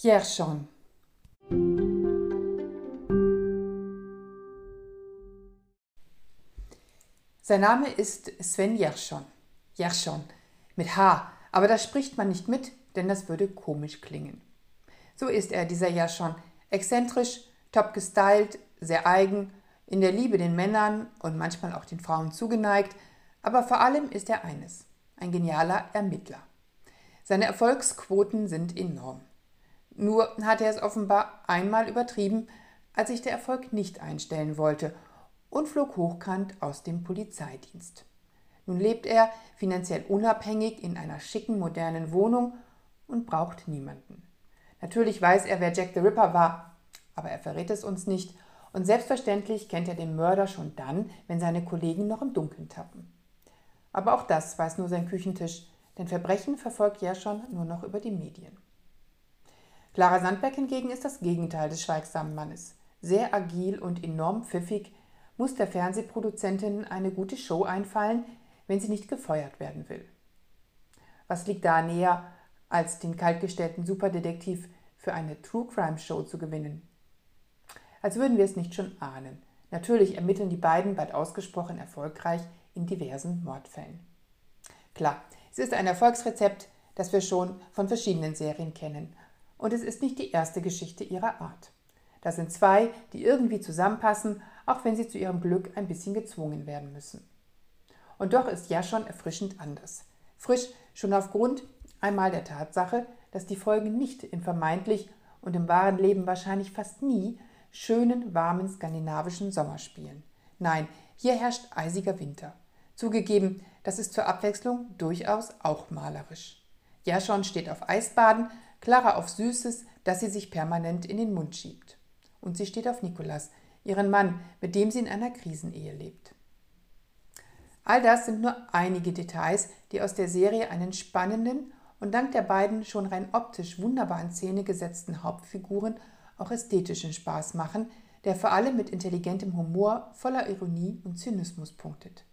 Jerschon. Sein Name ist Sven Jerschon. Jerschon mit H, aber das spricht man nicht mit, denn das würde komisch klingen. So ist er, dieser Jerschon, exzentrisch, top gestylt, sehr eigen, in der Liebe den Männern und manchmal auch den Frauen zugeneigt, aber vor allem ist er eines, ein genialer Ermittler. Seine Erfolgsquoten sind enorm. Nur hat er es offenbar einmal übertrieben, als sich der Erfolg nicht einstellen wollte und flog hochkant aus dem Polizeidienst. Nun lebt er finanziell unabhängig in einer schicken, modernen Wohnung und braucht niemanden. Natürlich weiß er, wer Jack the Ripper war, aber er verrät es uns nicht und selbstverständlich kennt er den Mörder schon dann, wenn seine Kollegen noch im Dunkeln tappen. Aber auch das weiß nur sein Küchentisch, denn Verbrechen verfolgt ja schon nur noch über die Medien. Clara Sandberg hingegen ist das Gegenteil des schweigsamen Mannes. Sehr agil und enorm pfiffig muss der Fernsehproduzentin eine gute Show einfallen, wenn sie nicht gefeuert werden will. Was liegt da näher, als den kaltgestellten Superdetektiv für eine True Crime Show zu gewinnen? Als würden wir es nicht schon ahnen. Natürlich ermitteln die beiden bald ausgesprochen erfolgreich in diversen Mordfällen. Klar, es ist ein Erfolgsrezept, das wir schon von verschiedenen Serien kennen und es ist nicht die erste Geschichte ihrer Art. Das sind zwei, die irgendwie zusammenpassen, auch wenn sie zu ihrem Glück ein bisschen gezwungen werden müssen. Und doch ist ja schon erfrischend anders. Frisch schon aufgrund einmal der Tatsache, dass die Folgen nicht in vermeintlich und im wahren Leben wahrscheinlich fast nie schönen, warmen skandinavischen Sommer spielen. Nein, hier herrscht eisiger Winter. Zugegeben, das ist zur Abwechslung durchaus auch malerisch. Jaschon steht auf Eisbaden, Clara auf Süßes, das sie sich permanent in den Mund schiebt. Und sie steht auf Nikolas, ihren Mann, mit dem sie in einer Krisenehe lebt. All das sind nur einige Details, die aus der Serie einen spannenden und dank der beiden schon rein optisch wunderbar in Szene gesetzten Hauptfiguren auch ästhetischen Spaß machen, der vor allem mit intelligentem Humor, voller Ironie und Zynismus punktet.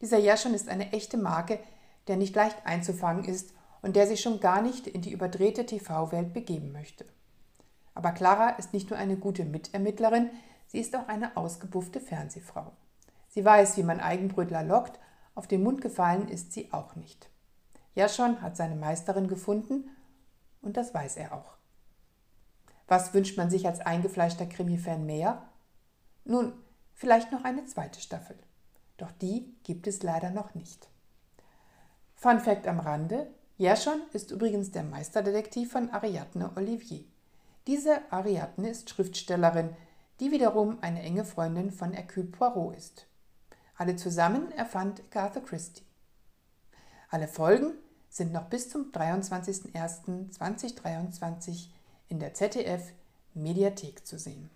Dieser Jaschon ist eine echte Marke, der nicht leicht einzufangen ist und der sich schon gar nicht in die überdrehte TV-Welt begeben möchte. Aber Clara ist nicht nur eine gute Mitermittlerin, sie ist auch eine ausgebuffte Fernsehfrau. Sie weiß, wie man Eigenbrötler lockt, auf den Mund gefallen ist sie auch nicht. Jaschon hat seine Meisterin gefunden und das weiß er auch. Was wünscht man sich als eingefleischter Krimi-Fan mehr? Nun, vielleicht noch eine zweite Staffel. Doch die gibt es leider noch nicht. Fun Fact am Rande: Jerschon ist übrigens der Meisterdetektiv von Ariadne Olivier. Diese Ariadne ist Schriftstellerin, die wiederum eine enge Freundin von Hercule Poirot ist. Alle zusammen erfand Agatha Christie. Alle Folgen sind noch bis zum 23.01.2023 in der ZDF Mediathek zu sehen.